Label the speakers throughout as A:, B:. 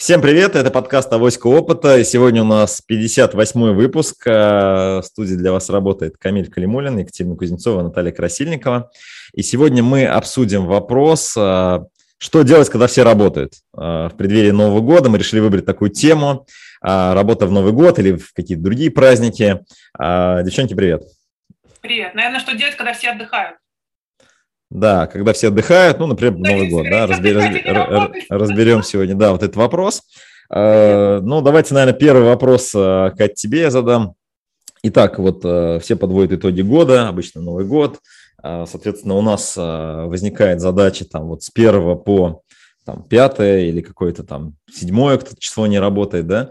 A: Всем привет, это подкаст «Авоська опыта». Сегодня у нас 58-й выпуск. Э, в студии для вас работает Камиль Калимулин, Екатерина Кузнецова, Наталья Красильникова. И сегодня мы обсудим вопрос, э, что делать, когда все работают. Э, в преддверии Нового года мы решили выбрать такую тему. Работа в Новый год или в какие-то другие праздники. Девчонки, привет.
B: Привет. Наверное, что делать, когда все отдыхают?
A: Да, когда все отдыхают, ну, например, да, Новый год, да, разберем, разберем сегодня, да, вот этот вопрос. Э, ну, давайте, наверное, первый вопрос, э, Кать, тебе я задам. Итак, вот э, все подводят итоги года, обычно Новый год. Соответственно, у нас возникает задача там вот с первого по там, пятое или какое-то там седьмое кто число не работает, да.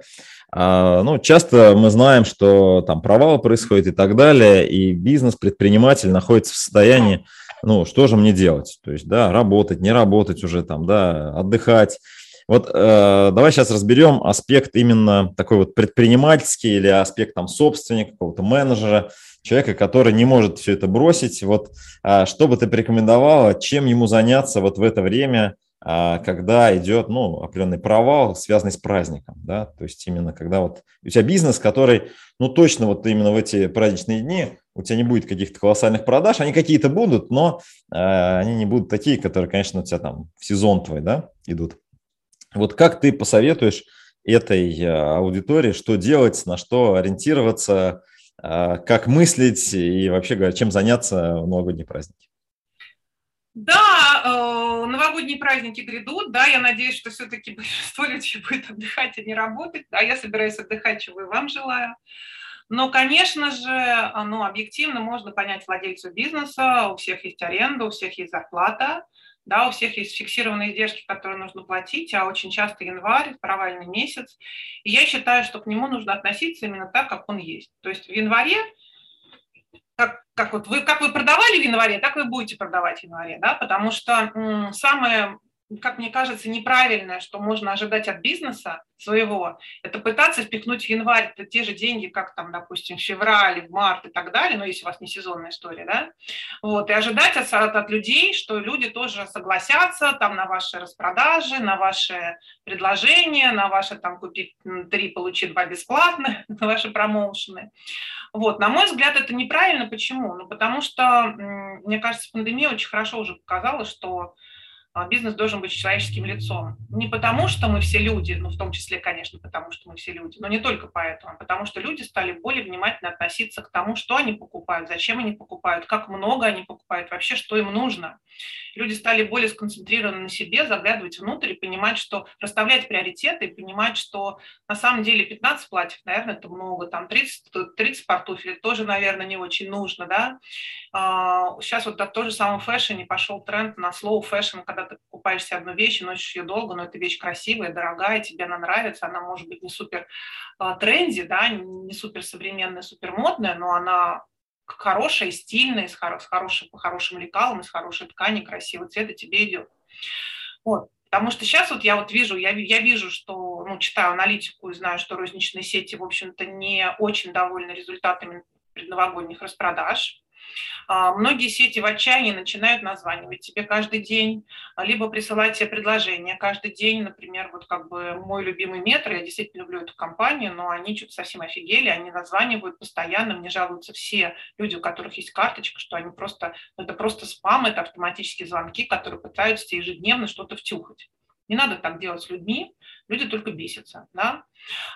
A: Ну, часто мы знаем, что там провал происходит и так далее, и бизнес, предприниматель находится в состоянии ну, что же мне делать? То есть, да, работать, не работать уже там, да, отдыхать. Вот э, давай сейчас разберем аспект именно такой вот предпринимательский или аспект там собственника, какого-то менеджера, человека, который не может все это бросить. Вот э, что бы ты порекомендовала, чем ему заняться вот в это время, когда идет ну, определенный провал, связанный с праздником, да, то есть именно когда вот у тебя бизнес, который, ну точно вот именно в эти праздничные дни у тебя не будет каких-то колоссальных продаж, они какие-то будут, но э, они не будут такие, которые, конечно, у тебя там в сезон твой, да, идут. Вот как ты посоветуешь этой э, аудитории, что делать, на что ориентироваться, э, как мыслить и вообще говоря, чем заняться в новогодние праздники?
B: Да, э, новогодние праздники грядут, да, я надеюсь, что все-таки большинство людей будет отдыхать, а не работать, а я собираюсь отдыхать, чего и вам желаю. Но, конечно же, ну, объективно можно понять владельцу бизнеса, у всех есть аренда, у всех есть зарплата, да, у всех есть фиксированные издержки, которые нужно платить, а очень часто январь – провальный месяц. И я считаю, что к нему нужно относиться именно так, как он есть. То есть в январе как, как, вот вы, как вы продавали в январе, так вы будете продавать в январе, да, потому что м, самое как мне кажется, неправильное, что можно ожидать от бизнеса своего, это пытаться впихнуть в январь те же деньги, как там, допустим, в феврале, в март и так далее, ну, если у вас не сезонная история, да, вот, и ожидать от, от, людей, что люди тоже согласятся там на ваши распродажи, на ваши предложения, на ваши там купить три, получи два бесплатно, на ваши промоушены. Вот, на мой взгляд, это неправильно. Почему? Ну, потому что, мне кажется, пандемия очень хорошо уже показала, что бизнес должен быть человеческим лицом. Не потому, что мы все люди, ну, в том числе, конечно, потому, что мы все люди, но не только поэтому, а потому что люди стали более внимательно относиться к тому, что они покупают, зачем они покупают, как много они покупают, вообще, что им нужно. Люди стали более сконцентрированы на себе, заглядывать внутрь и понимать, что расставлять приоритеты и понимать, что на самом деле 15 платьев, наверное, это много, там 30, 30 портуфелей тоже, наверное, не очень нужно, да. Сейчас а, вот в том же самом фэшне пошел тренд на slow fashion, когда ты покупаешь себе одну вещь, носишь ее долго, но эта вещь красивая, дорогая, тебе она нравится, она может быть не супер а, тренди, да, не супер современная, супер модная, но она хорошая, стильная, с, хоро- с хорошим, по хорошим лекалам, из хорошей ткани, красивый цвет, и тебе идет. Вот. Потому что сейчас вот я вот вижу, я, я вижу, что, ну, читаю аналитику и знаю, что розничные сети, в общем-то, не очень довольны результатами предновогодних распродаж. А, многие сети в отчаянии начинают названивать тебе каждый день, а, либо присылать тебе предложения каждый день. Например, вот как бы мой любимый метро, я действительно люблю эту компанию, но они что-то совсем офигели, они названивают постоянно, мне жалуются все люди, у которых есть карточка, что они просто, это просто спам, это автоматические звонки, которые пытаются ежедневно что-то втюхать. Не надо так делать с людьми, люди только бесятся. Да?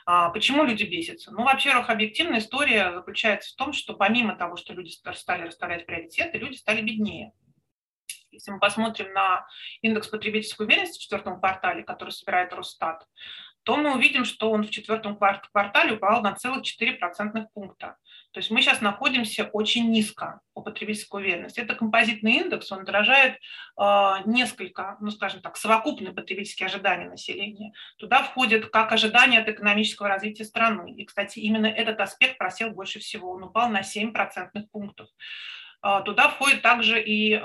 B: А почему люди бесятся? Ну, во-первых, объективная история заключается в том, что помимо того, что люди стали расставлять приоритеты, люди стали беднее. Если мы посмотрим на индекс потребительской уверенности в четвертом квартале, который собирает Росстат, то мы увидим, что он в четвертом квартале упал на целых 4 процентных пункта. То есть мы сейчас находимся очень низко по потребительской уверенности. Это композитный индекс, он отражает э, несколько, ну скажем так, совокупные потребительские ожидания населения. Туда входят как ожидания от экономического развития страны. И, кстати, именно этот аспект просел больше всего. Он упал на 7 процентных пунктов. Э, туда входит также и э,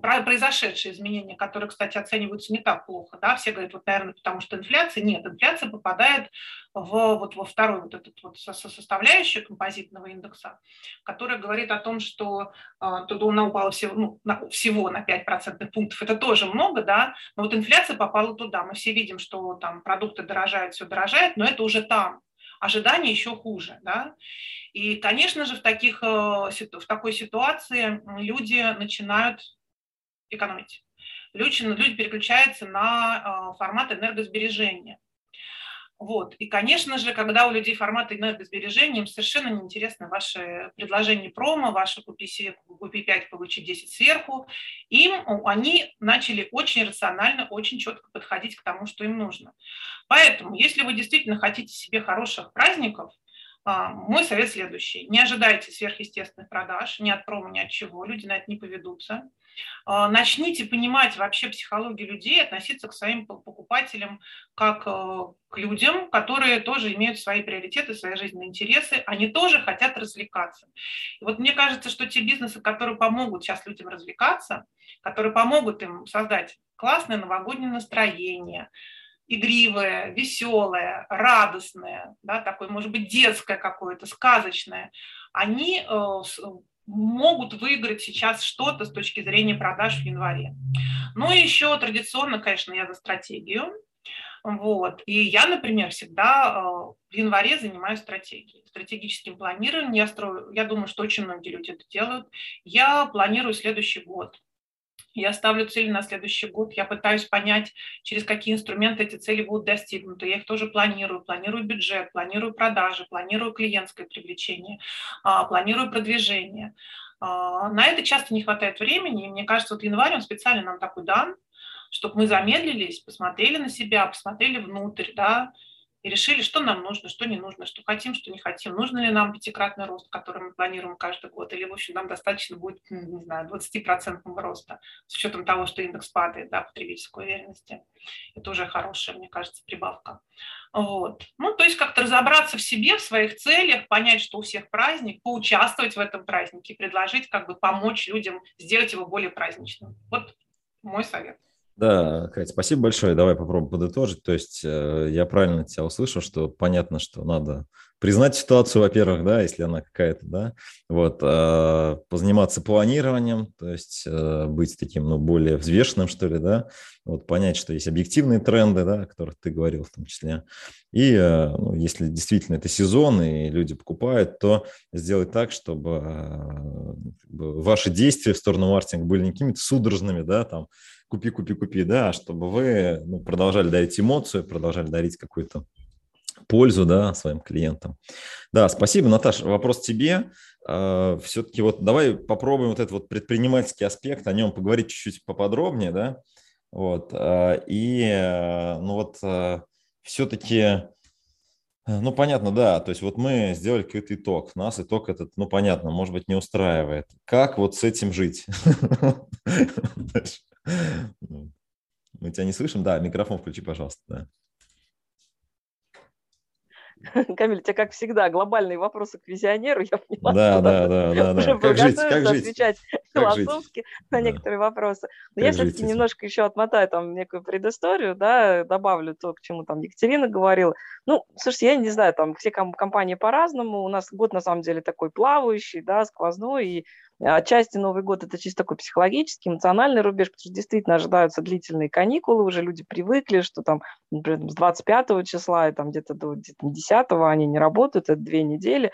B: произошедшие изменения, которые, кстати, оцениваются не так плохо, да, все говорят, вот, наверное, потому что инфляция, нет, инфляция попадает в, вот, во второй вот этот вот составляющую композитного индекса, которая говорит о том, что э, туда она упала всего, ну, на, всего на 5 процентных пунктов, это тоже много, да, но вот инфляция попала туда, мы все видим, что там продукты дорожают, все дорожает, но это уже там, ожидания еще хуже, да, и, конечно же, в, таких, э, в такой ситуации люди начинают экономить. Люди, люди переключаются на э, формат энергосбережения. Вот. И, конечно же, когда у людей формат энергосбережения, им совершенно неинтересно ваше предложение промо, ваше купи, купи 5, получи 10 сверху. Им они начали очень рационально, очень четко подходить к тому, что им нужно. Поэтому, если вы действительно хотите себе хороших праздников, а, мой совет следующий. Не ожидайте сверхъестественных продаж ни от промо, ни от чего. Люди на это не поведутся. А, начните понимать вообще психологию людей, относиться к своим покупателям как э, к людям, которые тоже имеют свои приоритеты, свои жизненные интересы. Они тоже хотят развлекаться. И вот мне кажется, что те бизнесы, которые помогут сейчас людям развлекаться, которые помогут им создать классное новогоднее настроение, игривое, веселое, радостное, да, такое, может быть, детское какое-то, сказочное, они э, могут выиграть сейчас что-то с точки зрения продаж в январе. Ну и еще традиционно, конечно, я за стратегию. Вот. И я, например, всегда э, в январе занимаюсь стратегией, стратегическим планированием. Я, строю, я думаю, что очень многие люди это делают. Я планирую следующий год. Я ставлю цели на следующий год, я пытаюсь понять, через какие инструменты эти цели будут достигнуты. Я их тоже планирую, планирую бюджет, планирую продажи, планирую клиентское привлечение, а, планирую продвижение. А, на это часто не хватает времени, и мне кажется, вот январь, он специально нам такой дан, чтобы мы замедлились, посмотрели на себя, посмотрели внутрь, да, и решили, что нам нужно, что не нужно, что хотим, что не хотим. Нужно ли нам пятикратный рост, который мы планируем каждый год, или, в общем, нам достаточно будет, не знаю, 20% роста, с учетом того, что индекс падает, да, потребительской уверенности. Это уже хорошая, мне кажется, прибавка. Вот. Ну, то есть как-то разобраться в себе, в своих целях, понять, что у всех праздник, поучаствовать в этом празднике, предложить, как бы помочь людям сделать его более праздничным. Вот мой совет.
A: Да, Катя, спасибо большое. Давай попробуем подытожить. То есть э, я правильно тебя услышал, что понятно, что надо признать ситуацию, во-первых, да, если она какая-то, да, вот, э, позаниматься планированием, то есть э, быть таким, ну, более взвешенным, что ли, да, вот понять, что есть объективные тренды, да, о которых ты говорил в том числе, и ну, если действительно это сезон и люди покупают, то сделать так, чтобы ваши действия в сторону маркетинга были не какими-то судорожными, да, там, купи, купи, купи, да, чтобы вы ну, продолжали дарить эмоцию, продолжали дарить какую-то пользу, да, своим клиентам. Да, спасибо, Наташа. Вопрос тебе. А, Все-таки вот давай попробуем вот этот вот предпринимательский аспект, о нем поговорить чуть-чуть поподробнее, да, вот, а, и, а, ну вот, все-таки, ну, понятно, да, то есть вот мы сделали какой-то итог, нас итог этот, ну, понятно, может быть, не устраивает. Как вот с этим жить? Мы тебя не слышим. Да, микрофон включи, пожалуйста. Да.
C: Камиль, у тебя, как всегда, глобальные вопросы к визионеру, я
A: поняла. Да, да, да, да, да.
C: Как жить, как жить? отвечать как философски жить? на да. некоторые вопросы. Но как я все-таки немножко еще отмотаю там некую предысторию, да, добавлю то, к чему там Екатерина говорила. Ну, слушайте, я не знаю, там все компании по-разному, у нас год на самом деле такой плавающий, да, сквозной, и Отчасти Новый год – это чисто такой психологический, эмоциональный рубеж, потому что действительно ожидаются длительные каникулы, уже люди привыкли, что там, например, с 25 числа и там где-то до где 10 они не работают, это две недели.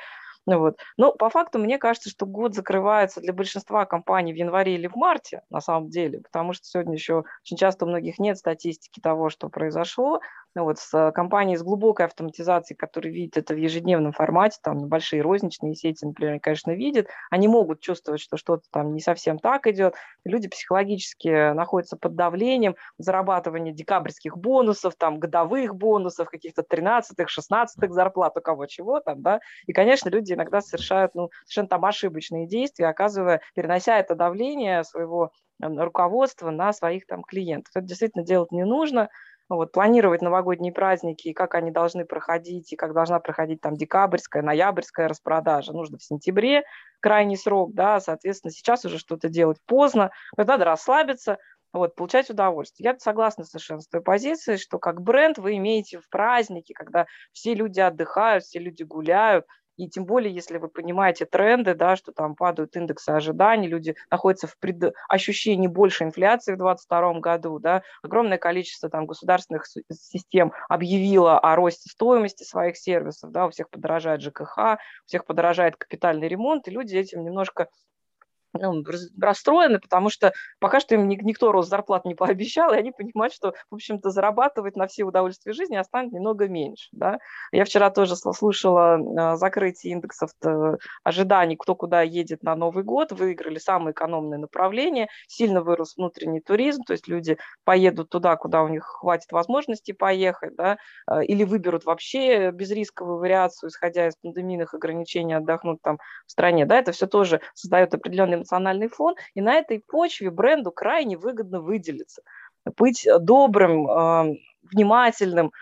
C: Ну, вот. Но по факту мне кажется, что год закрывается для большинства компаний в январе или в марте, на самом деле, потому что сегодня еще очень часто у многих нет статистики того, что произошло, ну, вот с э, компанией с глубокой автоматизацией, которые видят это в ежедневном формате, там небольшие розничные сети, например, конечно, видят, они могут чувствовать, что что-то там не совсем так идет. Люди психологически находятся под давлением зарабатывания декабрьских бонусов, там годовых бонусов, каких-то 13-х, 16-х зарплат, у кого чего там, да. И, конечно, люди иногда совершают ну, совершенно там ошибочные действия, оказывая, перенося это давление своего руководства на своих там клиентов. Это действительно делать не нужно вот, планировать новогодние праздники, и как они должны проходить, и как должна проходить там декабрьская, ноябрьская распродажа, нужно в сентябре, крайний срок, да, соответственно, сейчас уже что-то делать поздно, надо расслабиться, вот, получать удовольствие. Я согласна совершенно с той позицией, что как бренд вы имеете в празднике, когда все люди отдыхают, все люди гуляют, и тем более, если вы понимаете тренды, да, что там падают индексы ожиданий, люди находятся в пред... ощущении большей инфляции в 2022 году, да, огромное количество там государственных систем объявило о росте стоимости своих сервисов, да, у всех подорожает ЖКХ, у всех подорожает капитальный ремонт, и люди этим немножко ну, расстроены, потому что пока что им никто рост зарплат не пообещал, и они понимают, что, в общем-то, зарабатывать на все удовольствия жизни останется немного меньше. Да? Я вчера тоже слушала а, закрытие индексов ожиданий, кто куда едет на Новый год, выиграли самое экономное направление, сильно вырос внутренний туризм, то есть люди поедут туда, куда у них хватит возможности поехать, да, а, или выберут вообще безрисковую вариацию, исходя из пандемийных ограничений, отдохнуть там в стране. Да, это все тоже создает определенный эмоциональный фон, и на этой почве бренду крайне выгодно выделиться. Быть добрым, а, внимательным,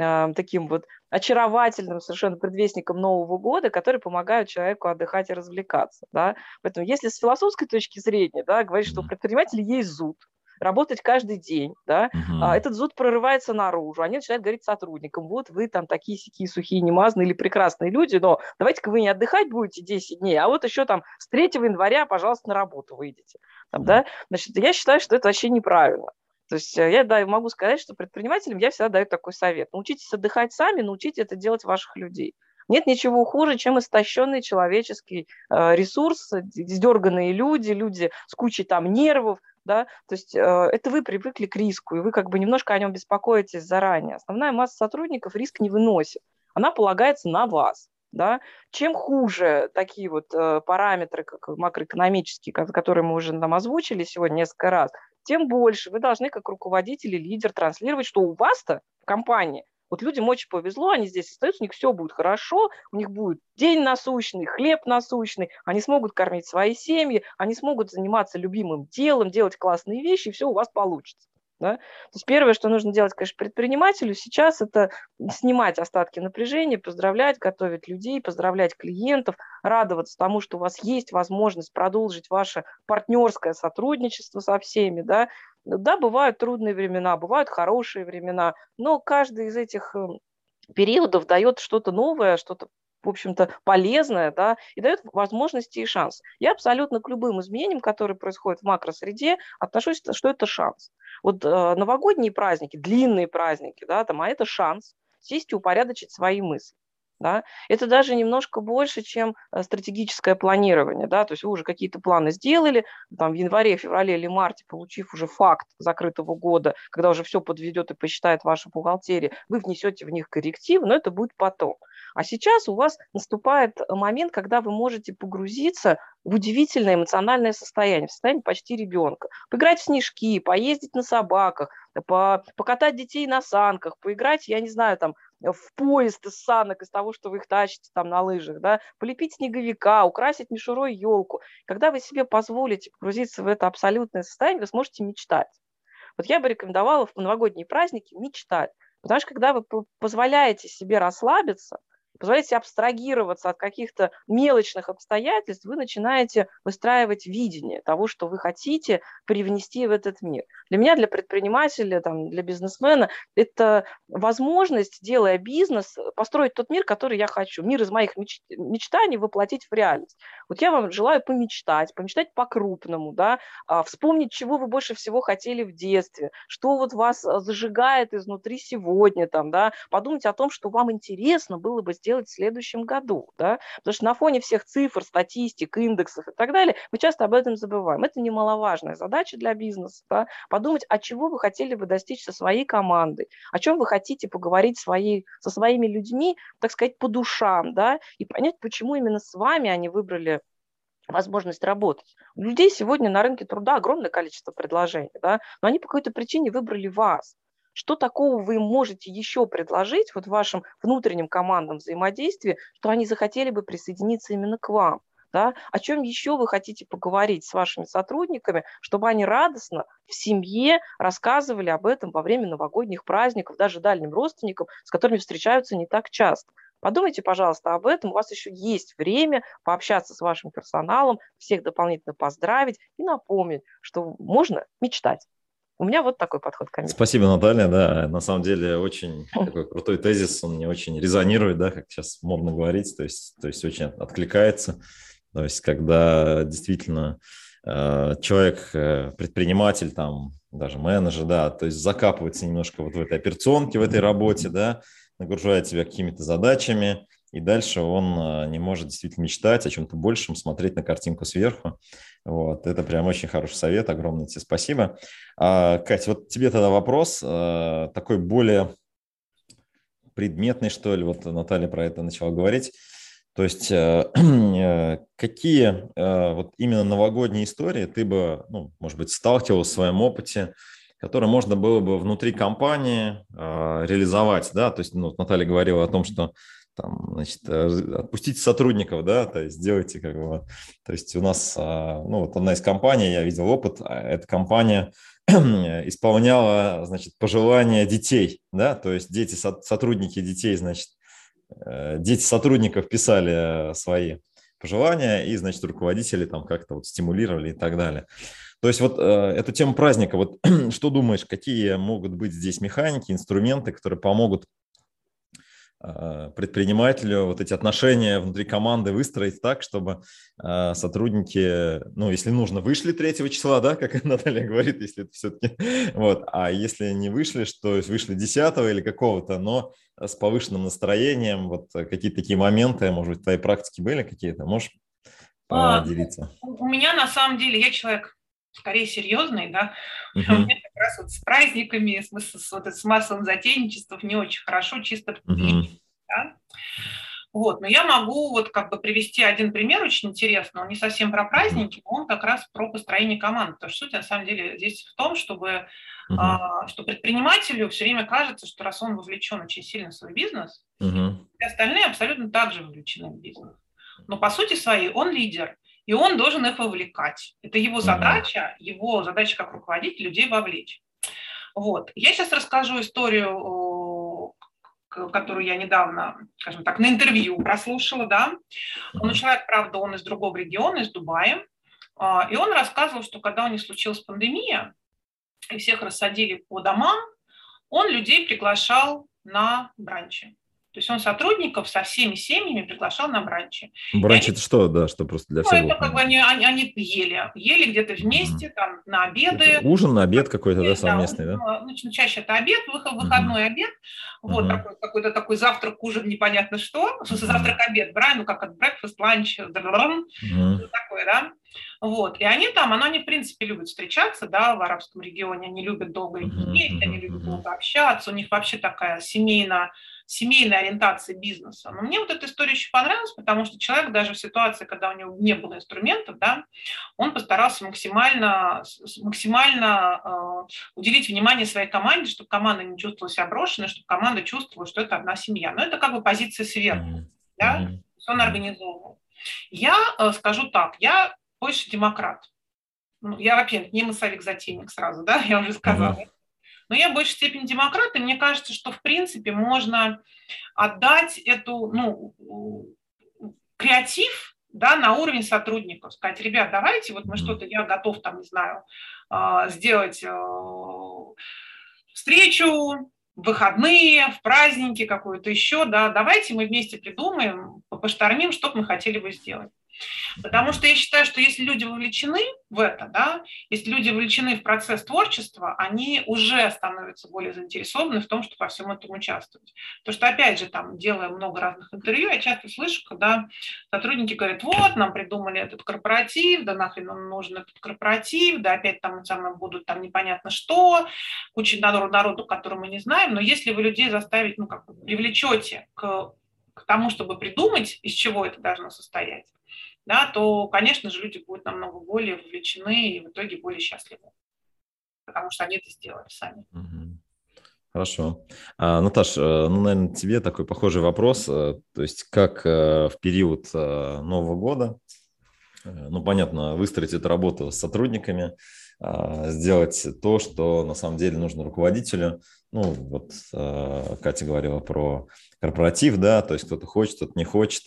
C: а, таким вот очаровательным совершенно предвестником Нового года, который помогает человеку отдыхать и развлекаться. Да? Поэтому если с философской точки зрения да, говорить, что у предпринимателя есть зуд, работать каждый день, да, угу. а, этот зуд прорывается наружу, они начинают говорить сотрудникам, вот вы там такие сякие сухие, немазные или прекрасные люди, но давайте-ка вы не отдыхать будете 10 дней, а вот еще там с 3 января, пожалуйста, на работу выйдете. Там, да? Значит, я считаю, что это вообще неправильно. То есть э, я да, могу сказать, что предпринимателям я всегда даю такой совет. Научитесь отдыхать сами, научите это делать ваших людей. Нет ничего хуже, чем истощенный человеческий э, ресурс, сдерганные люди, люди с кучей там нервов, да, то есть э, это вы привыкли к риску, и вы как бы немножко о нем беспокоитесь заранее. Основная масса сотрудников риск не выносит, она полагается на вас. Да? Чем хуже такие вот э, параметры, как макроэкономические, которые мы уже там озвучили сегодня несколько раз, тем больше вы должны как руководитель и лидер транслировать, что у вас-то в компании вот людям очень повезло, они здесь остаются, у них все будет хорошо, у них будет день насущный, хлеб насущный, они смогут кормить свои семьи, они смогут заниматься любимым делом, делать классные вещи, и все у вас получится. Да? То есть первое, что нужно делать, конечно, предпринимателю сейчас, это снимать остатки напряжения, поздравлять, готовить людей, поздравлять клиентов, радоваться тому, что у вас есть возможность продолжить ваше партнерское сотрудничество со всеми. Да, да бывают трудные времена, бывают хорошие времена, но каждый из этих эм, периодов дает что-то новое, что-то в общем-то, полезное, да, и дает возможности и шанс. Я абсолютно к любым изменениям, которые происходят в макросреде, отношусь, что это шанс. Вот э, новогодние праздники, длинные праздники, да, там, а это шанс сесть и упорядочить свои мысли. Да? Это даже немножко больше, чем э, стратегическое планирование. Да? То есть вы уже какие-то планы сделали, там, в январе, феврале или марте, получив уже факт закрытого года, когда уже все подведет и посчитает ваша бухгалтерия, вы внесете в них коррективы, но это будет потом. А сейчас у вас наступает момент, когда вы можете погрузиться в удивительное эмоциональное состояние, в состояние почти ребенка. Поиграть в снежки, поездить на собаках, по, покатать детей на санках, поиграть, я не знаю, там, в поезд из санок, из того, что вы их тащите там на лыжах, да, полепить снеговика, украсить мишурой елку. Когда вы себе позволите погрузиться в это абсолютное состояние, вы сможете мечтать. Вот я бы рекомендовала в новогодние праздники мечтать. Потому что когда вы позволяете себе расслабиться – позволяете абстрагироваться от каких-то мелочных обстоятельств, вы начинаете выстраивать видение того, что вы хотите привнести в этот мир. Для меня, для предпринимателя, там, для бизнесмена, это возможность, делая бизнес, построить тот мир, который я хочу. Мир из моих меч... мечтаний воплотить в реальность. Вот я вам желаю помечтать, помечтать по-крупному, да, а, вспомнить, чего вы больше всего хотели в детстве, что вот вас зажигает изнутри сегодня, там, да, подумать о том, что вам интересно было бы сделать сделать в следующем году, да, потому что на фоне всех цифр, статистик, индексов и так далее, мы часто об этом забываем. Это немаловажная задача для бизнеса, да, подумать, а чего вы хотели бы достичь со своей командой, о чем вы хотите поговорить своей, со своими людьми, так сказать, по душам, да, и понять, почему именно с вами они выбрали возможность работать. У людей сегодня на рынке труда огромное количество предложений, да, но они по какой-то причине выбрали вас. Что такого вы можете еще предложить вот в вашем внутреннем командном взаимодействии, что они захотели бы присоединиться именно к вам? Да? О чем еще вы хотите поговорить с вашими сотрудниками, чтобы они радостно в семье рассказывали об этом во время новогодних праздников, даже дальним родственникам, с которыми встречаются не так часто. Подумайте, пожалуйста, об этом. У вас еще есть время пообщаться с вашим персоналом, всех дополнительно поздравить и напомнить, что можно мечтать. У меня вот такой подход к
A: Спасибо, Наталья. Да, на самом деле очень такой крутой тезис, он мне очень резонирует, да, как сейчас модно говорить, то есть, то есть очень откликается. То есть, когда действительно э, человек, э, предприниматель, там, даже менеджер, да, то есть закапывается немножко вот в этой операционке, в этой работе, да, нагружает себя какими-то задачами, и дальше он э, не может действительно мечтать о чем-то большем, смотреть на картинку сверху. Вот, это прям очень хороший совет, огромное тебе спасибо. А, Катя, вот тебе тогда вопрос, а, такой более предметный, что ли, вот Наталья про это начала говорить. То есть э, э, какие вот именно новогодние истории ты бы, ну, может быть, сталкивался в своем опыте, которые можно было бы внутри компании реализовать, да, то есть ну, Наталья говорила о том, что там, значит, э, отпустите сотрудников, да, то есть сделайте как бы, то есть у нас, а, ну, вот одна из компаний, я видел опыт, а, эта компания исполняла, значит, пожелания детей, да, то есть дети, сотрудники детей, значит, э, дети сотрудников писали свои пожелания, и, значит, руководители там как-то вот стимулировали и так далее. То есть вот э, эту тему праздника, вот что думаешь, какие могут быть здесь механики, инструменты, которые помогут предпринимателю вот эти отношения внутри команды выстроить так, чтобы э, сотрудники, ну, если нужно, вышли 3 числа, да, как Наталья говорит, если это все-таки, вот, а если не вышли, что вышли 10 или какого-то, но с повышенным настроением, вот какие-то такие моменты, может быть, в твоей практике были какие-то, можешь а, поделиться?
B: У меня на самом деле, я человек скорее серьезный, да, uh-huh. у меня как раз вот с праздниками, с, с, вот, с массовым затейничеством не очень хорошо, чисто uh-huh. да? Вот, но я могу вот как бы привести один пример очень интересный, он не совсем про праздники, но он как раз про построение команды. Потому что суть на самом деле здесь в том, чтобы uh-huh. а, что предпринимателю все время кажется, что раз он вовлечен очень сильно в свой бизнес, uh-huh. все остальные абсолютно также вовлечены в бизнес. Но по сути своей он лидер, и он должен их вовлекать. Это его задача, его задача как руководитель людей вовлечь. Вот. Я сейчас расскажу историю, которую я недавно, скажем так, на интервью прослушала, да. Он человек, правда, он из другого региона, из Дубая, а, и он рассказывал, что когда у них случилась пандемия, и всех рассадили по домам, он людей приглашал на бранчи. То есть он сотрудников со всеми семьями приглашал на бранчи.
A: Бранч это что, да, что просто для ну, всех?
B: это как бы они, они, они ели, ели где-то вместе, mm там, на обеды. Это
A: ужин, на обед какой-то, да, совместный, да? да?
B: Ну, ну чаще это обед, выходной mm обед, вот mm такой, какой-то такой завтрак, ужин, непонятно что, mm завтрак-обед, брать, ну как от breakfast, lunch, mm такое, да? Вот. И они там, оно они, в принципе, любят встречаться, да, в арабском регионе, они любят долго есть, они любят долго общаться, у них вообще такая семейная семейной ориентации бизнеса. Но мне вот эта история еще понравилась, потому что человек даже в ситуации, когда у него не было инструментов, да, он постарался максимально, максимально э, уделить внимание своей команде, чтобы команда не чувствовала себя брошенной, чтобы команда чувствовала, что это одна семья. Но это как бы позиция сверху, да, он организовывал. Я э, скажу так, я больше демократ. Ну, я, во-первых, не массовик-затейник сразу, да, я уже сказала. Uh-huh. Но я в большей степени демократ, и мне кажется, что в принципе можно отдать эту, ну, креатив да, на уровень сотрудников, сказать, ребят, давайте, вот мы что-то, я готов там, не знаю, а, сделать э, встречу, выходные, в праздники какую-то еще, да, давайте мы вместе придумаем, поштормим, что мы хотели бы сделать. Потому что я считаю, что если люди вовлечены в это, да, если люди вовлечены в процесс творчества, они уже становятся более заинтересованы в том, чтобы во всем этом участвовать. Потому что, опять же, там, делая много разных интервью, я часто слышу, когда сотрудники говорят, вот, нам придумали этот корпоратив, да нахрен нам нужен этот корпоратив, да опять там самое будут там непонятно что, куча народу, народу, который мы не знаем, но если вы людей заставить, ну, как привлечете к к тому, чтобы придумать, из чего это должно состоять, да, то, конечно же, люди будут намного более вовлечены и в итоге более счастливы, потому что они это сделали сами.
A: Хорошо. А, Наташ, э, ну, наверное, тебе такой похожий вопрос. Э, то есть как э, в период Нового года, ну, понятно, выстроить эту работу с сотрудниками, а, сделать то, что на самом деле нужно руководителю. Ну, вот Катя говорила про корпоратив, да, то есть кто-то хочет, кто-то не хочет.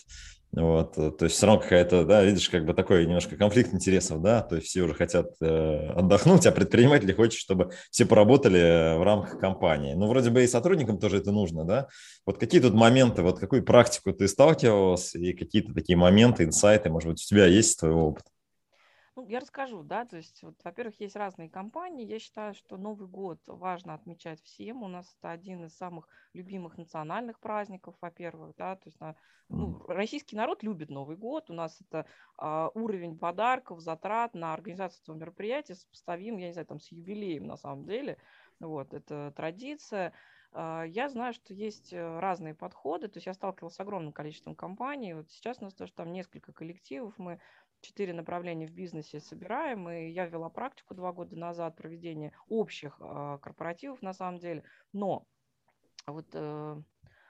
A: Вот, то есть все равно какая-то, да, видишь, как бы такой немножко конфликт интересов, да, то есть все уже хотят э, отдохнуть, а предприниматели хотят, чтобы все поработали в рамках компании. Ну, вроде бы и сотрудникам тоже это нужно, да. Вот какие тут моменты, вот какую практику ты сталкивался и какие-то такие моменты, инсайты, может быть, у тебя есть твой опыт?
C: Ну, я расскажу, да, то есть, вот, во-первых, есть разные компании. Я считаю, что Новый год важно отмечать всем. У нас это один из самых любимых национальных праздников, во-первых, да, то есть ну, российский народ любит Новый год. У нас это а, уровень подарков, затрат на организацию этого мероприятия сопоставим, я не знаю, там с юбилеем на самом деле. Вот, это традиция. А, я знаю, что есть э, разные подходы, то есть я сталкивалась с огромным количеством компаний. Вот сейчас у нас тоже там несколько коллективов, мы четыре направления в бизнесе собираем, и я вела практику два года назад проведения общих э, корпоративов на самом деле. Но вот, э,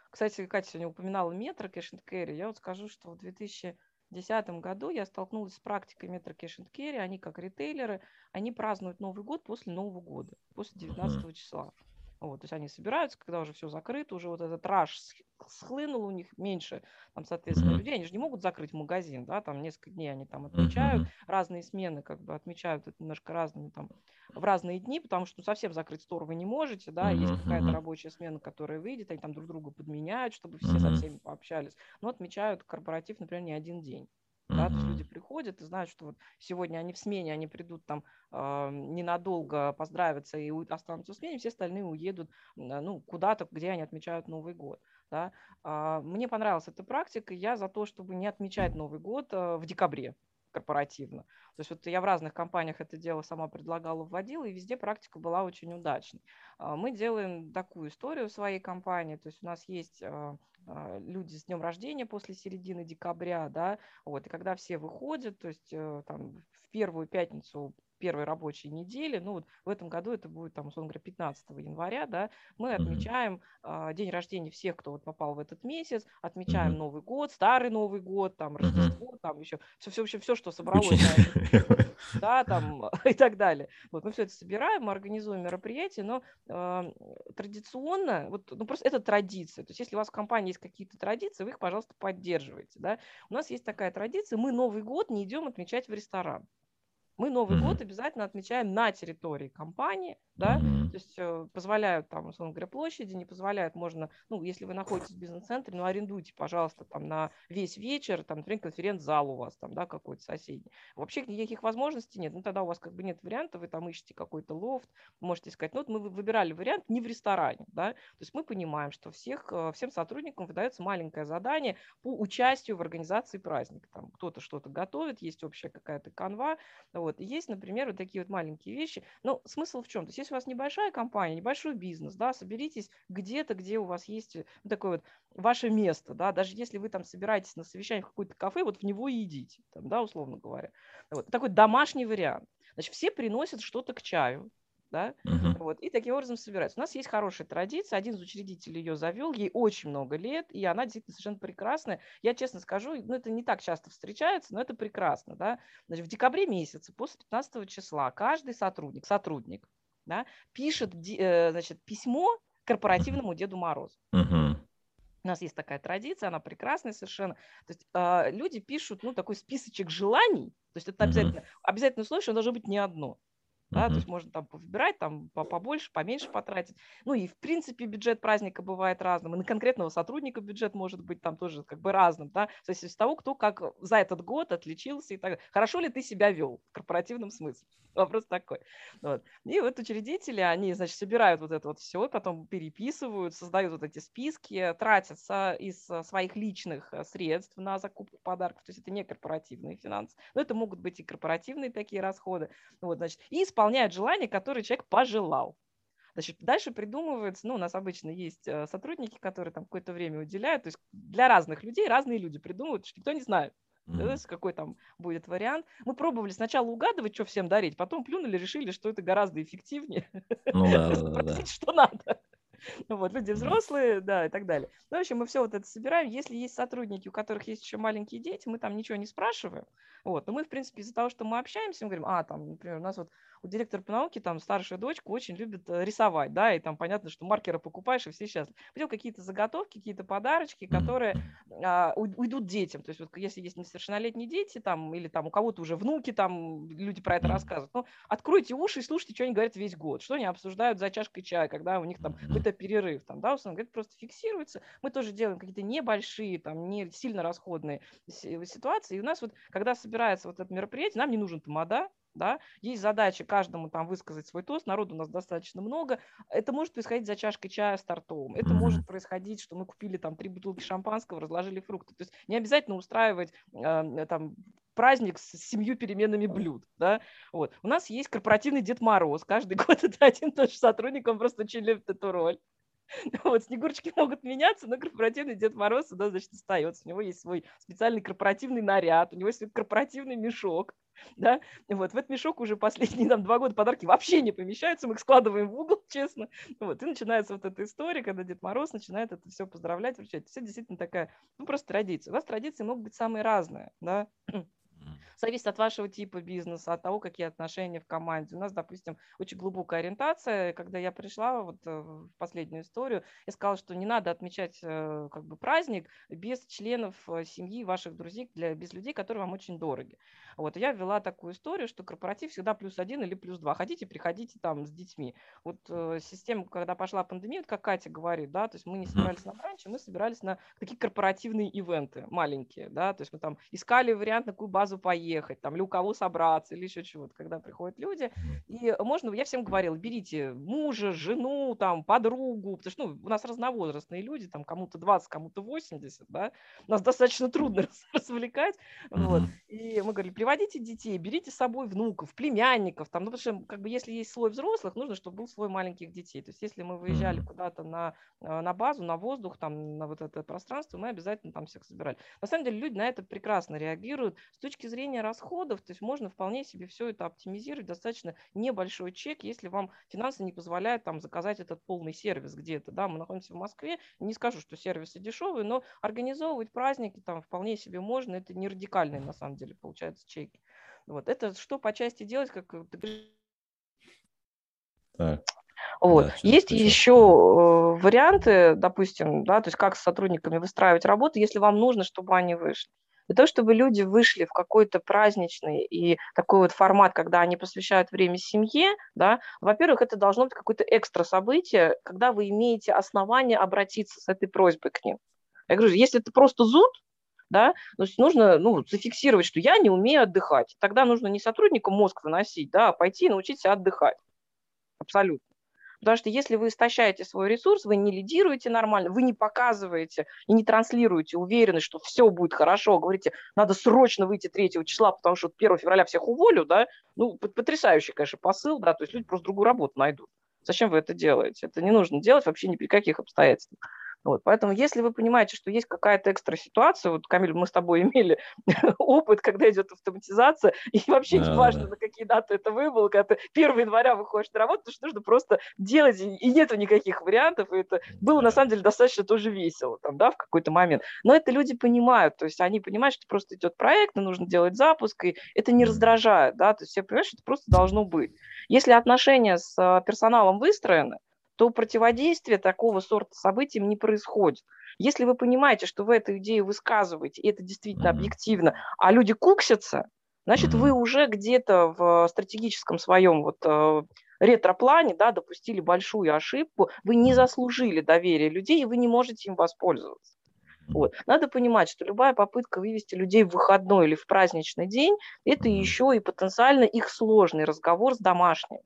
C: кстати, Катя сегодня упоминала метро and Carry. Я вот скажу, что в 2010 году я столкнулась с практикой метро Cash and Carry. Они как ритейлеры, они празднуют Новый год после Нового года, после 19 числа. Вот, то есть они собираются, когда уже все закрыто, уже вот этот раш схлынул у них меньше, там, соответственно, mm-hmm. людей. Они же не могут закрыть магазин, да, там несколько дней они там отмечают, mm-hmm. разные смены как бы отмечают это немножко разными там в разные дни, потому что ну, совсем закрыть стор вы не можете, да, mm-hmm. есть какая-то рабочая смена, которая выйдет, они там друг друга подменяют, чтобы все mm-hmm. со всеми пообщались. Но отмечают корпоратив, например, не один день. Да, то есть люди приходят и знают, что вот сегодня они в смене, они придут там э, ненадолго поздравиться и останутся в смене, все остальные уедут ну, куда-то, где они отмечают Новый год. Да. А, мне понравилась эта практика, я за то, чтобы не отмечать Новый год э, в декабре корпоративно. То есть вот я в разных компаниях это дело сама предлагала, вводила, и везде практика была очень удачной. А, мы делаем такую историю в своей компании, то есть у нас есть а, а, люди с днем рождения после середины декабря, да, вот, и когда все выходят, то есть э, там в первую пятницу первой рабочей недели, ну вот в этом году это будет, там, условно говоря, 15 января, да, мы отмечаем э, день рождения всех, кто вот попал в этот месяц, отмечаем mm-hmm. Новый год, Старый Новый год, там, Рождество, mm-hmm. там еще, все, все, все, все, что собралось, да, там, и так далее. Вот мы все это собираем, мы организуем мероприятие, но э, традиционно, вот, ну просто это традиция, то есть если у вас в компании есть какие-то традиции, вы их, пожалуйста, поддерживайте, да. У нас есть такая традиция, мы Новый год не идем отмечать в ресторан. Мы Новый mm-hmm. год обязательно отмечаем на территории компании, да, mm-hmm. то есть э, позволяют там, условно говоря, площади, не позволяют, можно, ну, если вы находитесь в бизнес-центре, ну, арендуйте, пожалуйста, там на весь вечер, там, например, конференц-зал у вас там, да, какой-то соседний. Вообще никаких возможностей нет, ну, тогда у вас как бы нет варианта, вы там ищете какой-то лофт, можете сказать, ну, вот мы выбирали вариант не в ресторане, да, то есть мы понимаем, что всех, э, всем сотрудникам выдается маленькое задание по участию в организации праздника, там, кто-то что-то готовит, есть общая какая-то канва, вот, вот. есть, например, вот такие вот маленькие вещи. Но смысл в чем? То есть если у вас небольшая компания, небольшой бизнес, да, соберитесь где-то, где у вас есть э, такое вот ваше место, да, даже если вы там собираетесь на совещание в какое-то кафе, вот в него и идите, там, да, условно говоря. Вот. Такой домашний вариант. Значит, все приносят что-то к чаю, да, uh-huh. вот, и таким образом собираются. У нас есть хорошая традиция, один из учредителей ее завел, ей очень много лет, и она действительно совершенно прекрасная. Я честно скажу, ну, это не так часто встречается, но это прекрасно, да. Значит, в декабре месяце, после 15 числа, каждый сотрудник, сотрудник, да, пишет, э, значит, письмо корпоративному Деду Морозу. Uh-huh. У нас есть такая традиция, она прекрасная совершенно. То есть э, люди пишут, ну, такой списочек желаний, то есть это обязательно, uh-huh. обязательное условие, что оно должно быть не одно. Да, uh-huh. то есть можно там выбирать, там побольше, поменьше потратить. Ну и в принципе бюджет праздника бывает разным. И на конкретного сотрудника бюджет может быть там тоже как бы разным, да, то есть из того, кто как за этот год отличился и так Хорошо ли ты себя вел в корпоративном смысле? Вопрос такой. Вот. И вот учредители, они, значит, собирают вот это вот все, потом переписывают, создают вот эти списки, тратятся из своих личных э, средств на закупку подарков. То есть это не корпоративные финансы, но это могут быть и корпоративные такие расходы. Вот, значит, и исполняют желания, которые человек пожелал. Значит, дальше придумывается, ну, у нас обычно есть э, сотрудники, которые там какое-то время уделяют, то есть для разных людей разные люди придумывают, что никто не знает, Mm-hmm. какой там будет вариант. Мы пробовали сначала угадывать, что всем дарить, потом плюнули, решили, что это гораздо эффективнее. Ну да, да, да. что надо. Вот, люди взрослые, да, и так далее. Ну, в общем, мы все вот это собираем. Если есть сотрудники, у которых есть еще маленькие дети, мы там ничего не спрашиваем. Вот, но мы, в принципе, из-за того, что мы общаемся, мы говорим, а, там, например, у нас вот у директора по науке, там, старшая дочка очень любит э, рисовать, да, и там понятно, что маркеры покупаешь, и все счастливы. Пойдем какие-то заготовки, какие-то подарочки, которые а, уйдут детям. То есть вот если есть несовершеннолетние дети, там, или там у кого-то уже внуки, там, люди про это рассказывают, ну, откройте уши и слушайте, что они говорят весь год, что они обсуждают за чашкой чая, когда у них там какой-то перерыв, там, да, условно говоря, просто фиксируется. Мы тоже делаем какие-то небольшие, там, не сильно расходные ситуации. И у нас вот, когда собирается вот это мероприятие, нам не нужен тамада, да, есть задача каждому там высказать свой тост, народу у нас достаточно много, это может происходить за чашкой чая с тортом, это может происходить, что мы купили там три бутылки шампанского, разложили фрукты, то есть не обязательно устраивать э, там праздник с семью переменными блюд, да, вот. У нас есть корпоративный Дед Мороз, каждый год это один и тот же сотрудник, он просто любит эту роль. Вот, снегурочки могут меняться, но корпоративный Дед Мороз, да, значит, остается. У него есть свой специальный корпоративный наряд, у него есть свой корпоративный мешок, да, вот, в этот мешок уже последние там два года подарки вообще не помещаются, мы их складываем в угол, честно, вот, и начинается вот эта история, когда Дед Мороз начинает это все поздравлять, вручать. Все действительно такая, ну, просто традиция. У вас традиции могут быть самые разные, да, Зависит от вашего типа бизнеса, от того, какие отношения в команде. У нас, допустим, очень глубокая ориентация. Когда я пришла вот э, в последнюю историю, я сказала, что не надо отмечать э, как бы праздник без членов э, семьи, ваших друзей, для, без людей, которые вам очень дороги. Вот, я ввела такую историю, что корпоратив всегда плюс один или плюс два. Хотите, приходите там с детьми. Вот система, когда пошла пандемия, вот как Катя говорит, да, то есть мы не собирались на бранчи, мы собирались на такие корпоративные ивенты маленькие, да, то есть мы там искали вариант, на какую базу поехать, там, или у кого собраться, или еще чего-то, когда приходят люди. И можно, я всем говорила, берите мужа, жену, там, подругу, потому что, ну, у нас разновозрастные люди, там, кому-то 20, кому-то 80, да, нас достаточно трудно развлекать, вот. И мы говорили, приводите детей, берите с собой внуков, племянников, там, ну, потому что как бы если есть слой взрослых, нужно, чтобы был слой маленьких детей. То есть если мы выезжали куда-то на, э, на базу, на воздух, там, на вот это пространство, мы обязательно там всех собирали. На самом деле люди на это прекрасно реагируют. С точки зрения расходов, то есть можно вполне себе все это оптимизировать, достаточно небольшой чек, если вам финансы не позволяют там заказать этот полный сервис где-то, да, мы находимся в Москве, не скажу, что сервисы дешевые, но организовывать праздники там вполне себе можно, это не радикальный на самом деле получается чек ячейки. Вот. Это что по части делать, как ты говоришь? Так. Вот. Да, есть еще э, варианты, допустим, да, то есть как с сотрудниками выстраивать работу, если вам нужно, чтобы они вышли. Для того, чтобы люди вышли в какой-то праздничный и такой вот формат, когда они посвящают время семье, да, во-первых, это должно быть какое-то экстра событие, когда вы имеете основание обратиться с этой просьбой к ним. Я говорю, если это просто зуд, да, то есть нужно ну, зафиксировать, что я не умею отдыхать. Тогда нужно не сотруднику мозг выносить, да, а пойти и научиться отдыхать. Абсолютно. Потому что если вы истощаете свой ресурс, вы не лидируете нормально, вы не показываете и не транслируете уверенность, что все будет хорошо, говорите, надо срочно выйти 3 числа, потому что 1 февраля всех уволю, да, ну, потрясающий, конечно, посыл, да, то есть люди просто другую работу найдут. Зачем вы это делаете? Это не нужно делать вообще ни при каких обстоятельствах. Вот, поэтому, если вы понимаете, что есть какая-то экстра ситуация, вот, Камиль, мы с тобой имели опыт, когда идет автоматизация, и вообще не важно, на какие даты это выбыл, когда ты 1 января выходишь на работу, потому что нужно просто делать, и нету никаких вариантов, и это было, на самом деле, достаточно тоже весело, там, да, в какой-то момент. Но это люди понимают, то есть они понимают, что просто идет проект, и нужно делать запуск, и это не раздражает, да, то есть все понимают, что это просто должно быть. Если отношения с а, персоналом выстроены, то противодействие такого сорта событиям не происходит. Если вы понимаете, что вы эту идею высказываете, и это действительно объективно, а люди куксятся, значит, вы уже где-то в стратегическом своем вот э, ретроплане да, допустили большую ошибку, вы не заслужили доверия людей, и вы не можете им воспользоваться. Вот. Надо понимать, что любая попытка вывести людей в выходной или в праздничный день, это еще и потенциально их сложный разговор с домашним.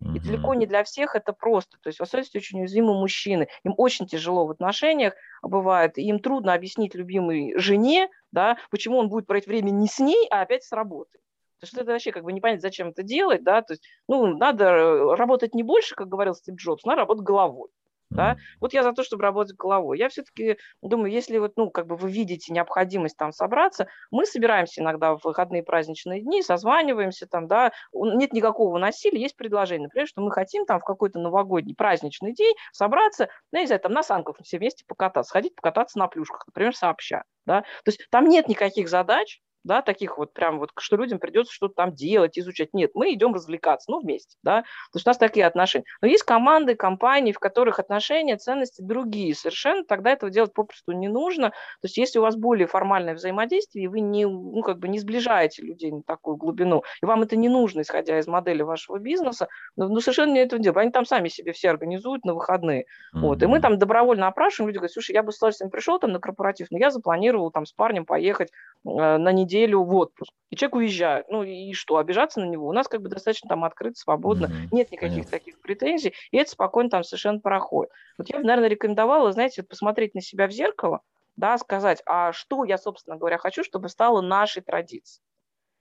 C: И далеко не для всех это просто. То есть в особенности очень уязвимы мужчины. Им очень тяжело в отношениях бывает. Им трудно объяснить любимой жене, да, почему он будет брать время не с ней, а опять с работы. Потому что это вообще как бы не понять, зачем это делать, да, то есть, ну, надо э, работать не больше, как говорил Стив Джобс, надо работать головой. Да? Вот я за то, чтобы работать головой. Я все-таки думаю, если вот, ну, как бы вы видите необходимость там собраться, мы собираемся иногда в выходные праздничные дни, созваниваемся там, да, нет никакого насилия, есть предложение, например, что мы хотим там в какой-то новогодний праздничный день собраться, ну, не знаю, там на санках все вместе покататься, сходить покататься на плюшках, например, сообща, да, то есть там нет никаких задач, да, таких вот прям вот, что людям придется что-то там делать, изучать. Нет, мы идем развлекаться, ну, вместе, да, то есть у нас такие отношения. Но есть команды, компании, в которых отношения, ценности другие совершенно, тогда этого делать попросту не нужно. То есть если у вас более формальное взаимодействие, и вы не, ну, как бы не сближаете людей на такую глубину, и вам это не нужно, исходя из модели вашего бизнеса, ну, ну совершенно не этого делать. Они там сами себе все организуют на выходные. Mm-hmm. Вот. И мы там добровольно опрашиваем, люди говорят, слушай, я бы с удовольствием пришел там на корпоратив, но я запланировал там с парнем поехать э, на неделю в отпуск. И человек уезжает. Ну и что, обижаться на него? У нас как бы достаточно там открыто, свободно, mm-hmm. нет никаких Понятно. таких претензий, и это спокойно там совершенно проходит. Вот я бы, наверное, рекомендовала, знаете, посмотреть на себя в зеркало, да, сказать, а что я, собственно говоря, хочу, чтобы стало нашей традицией.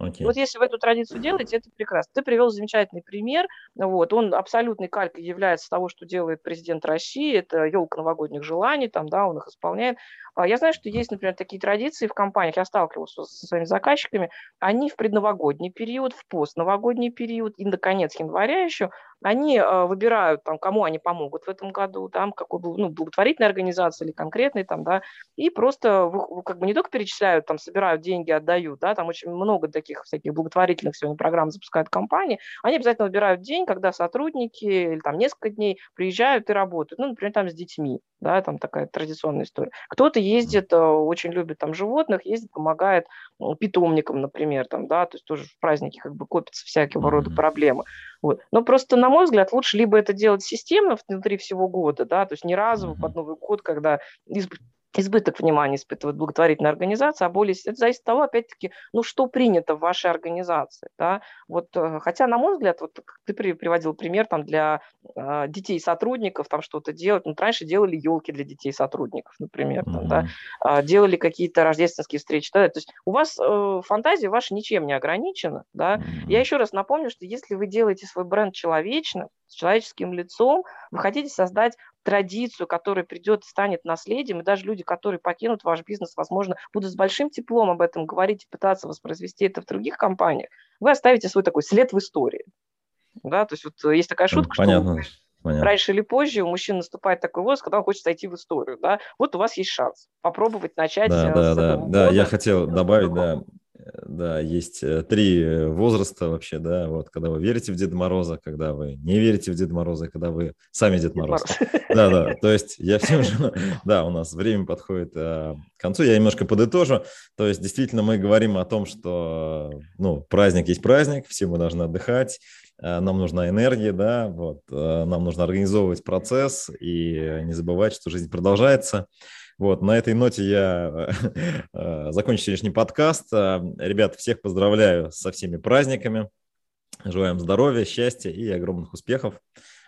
C: Okay. Вот если вы эту традицию делаете, это прекрасно. Ты привел замечательный пример. Вот, он абсолютной калькой является того, что делает президент России. Это елка новогодних желаний, там, да, он их исполняет. А я знаю, что есть, например, такие традиции в компаниях. Я сталкивался со своими заказчиками. Они в предновогодний период, в постновогодний период и, наконец, января еще они э, выбирают, там, кому они помогут в этом году, там, какой был, ну, благотворительная организация или конкретный, там, да, и просто как бы не только перечисляют, там, собирают деньги, отдают, да, там очень много таких всяких благотворительных сегодня программ запускают компании, они обязательно выбирают день, когда сотрудники или там несколько дней приезжают и работают, ну, например, там с детьми, да, там такая традиционная история. Кто-то ездит, э, очень любит там животных, ездит, помогает ну, питомникам, например, там, да, то есть тоже в праздники как бы копятся всякого рода проблемы. Вот. Но просто, на мой взгляд, лучше либо это делать системно внутри всего года, да, то есть не разово под Новый год, когда избыток внимания испытывает благотворительная организация, а более это зависит от того, опять-таки, ну, что принято в вашей организации, да, вот, э, хотя, на мой взгляд, вот ты приводил пример, там, для э, детей сотрудников, там, что-то делать, ну, раньше делали елки для детей сотрудников, например, там, mm-hmm. да, э, делали какие-то рождественские встречи, да, то есть у вас э, фантазия ваша ничем не ограничена, да, mm-hmm. я еще раз напомню, что если вы делаете свой бренд человечным, с человеческим лицом, вы хотите создать традицию, которая придет, станет наследием, и даже люди, которые покинут ваш бизнес, возможно, будут с большим теплом об этом говорить и пытаться воспроизвести это в других компаниях, вы оставите свой такой след в истории. Да, то есть вот есть такая шутка, Понятно. что Понятно. раньше или позже у мужчин наступает такой возраст, когда он хочет зайти в историю, да, вот у вас есть шанс попробовать начать.
A: Да, да, да, да, я хотел добавить, да, да, есть э, три возраста вообще, да, вот, когда вы верите в Деда Мороза, когда вы не верите в Деда Мороза, когда вы сами Дед, Дед Мороз. Да, да, то есть я все же, да, у нас время подходит а, к концу, я немножко подытожу, то есть действительно мы говорим о том, что, ну, праздник есть праздник, все мы должны отдыхать, а, нам нужна энергия, да, вот, нам нужно организовывать процесс и не забывать, что жизнь продолжается. Вот, на этой ноте я э, закончу сегодняшний подкаст. Э, ребят, всех поздравляю со всеми праздниками. Желаем здоровья, счастья и огромных успехов.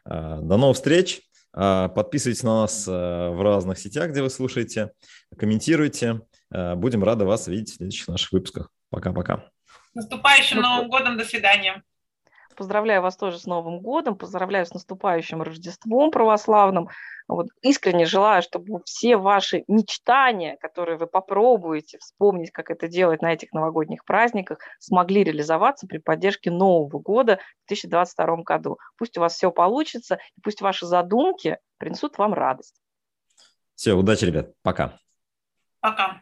A: Э, до новых встреч. Подписывайтесь на нас в разных сетях, где вы слушаете. Комментируйте. Будем рады вас видеть в следующих наших выпусках. Пока-пока.
B: С наступающим Новым годом. До свидания.
C: Поздравляю вас тоже с Новым годом, поздравляю с наступающим Рождеством православным. Вот, искренне желаю, чтобы все ваши мечтания, которые вы попробуете вспомнить, как это делать на этих новогодних праздниках, смогли реализоваться при поддержке Нового года в 2022 году. Пусть у вас все получится, и пусть ваши задумки принесут вам радость.
A: Все, удачи, ребят. Пока.
B: Пока.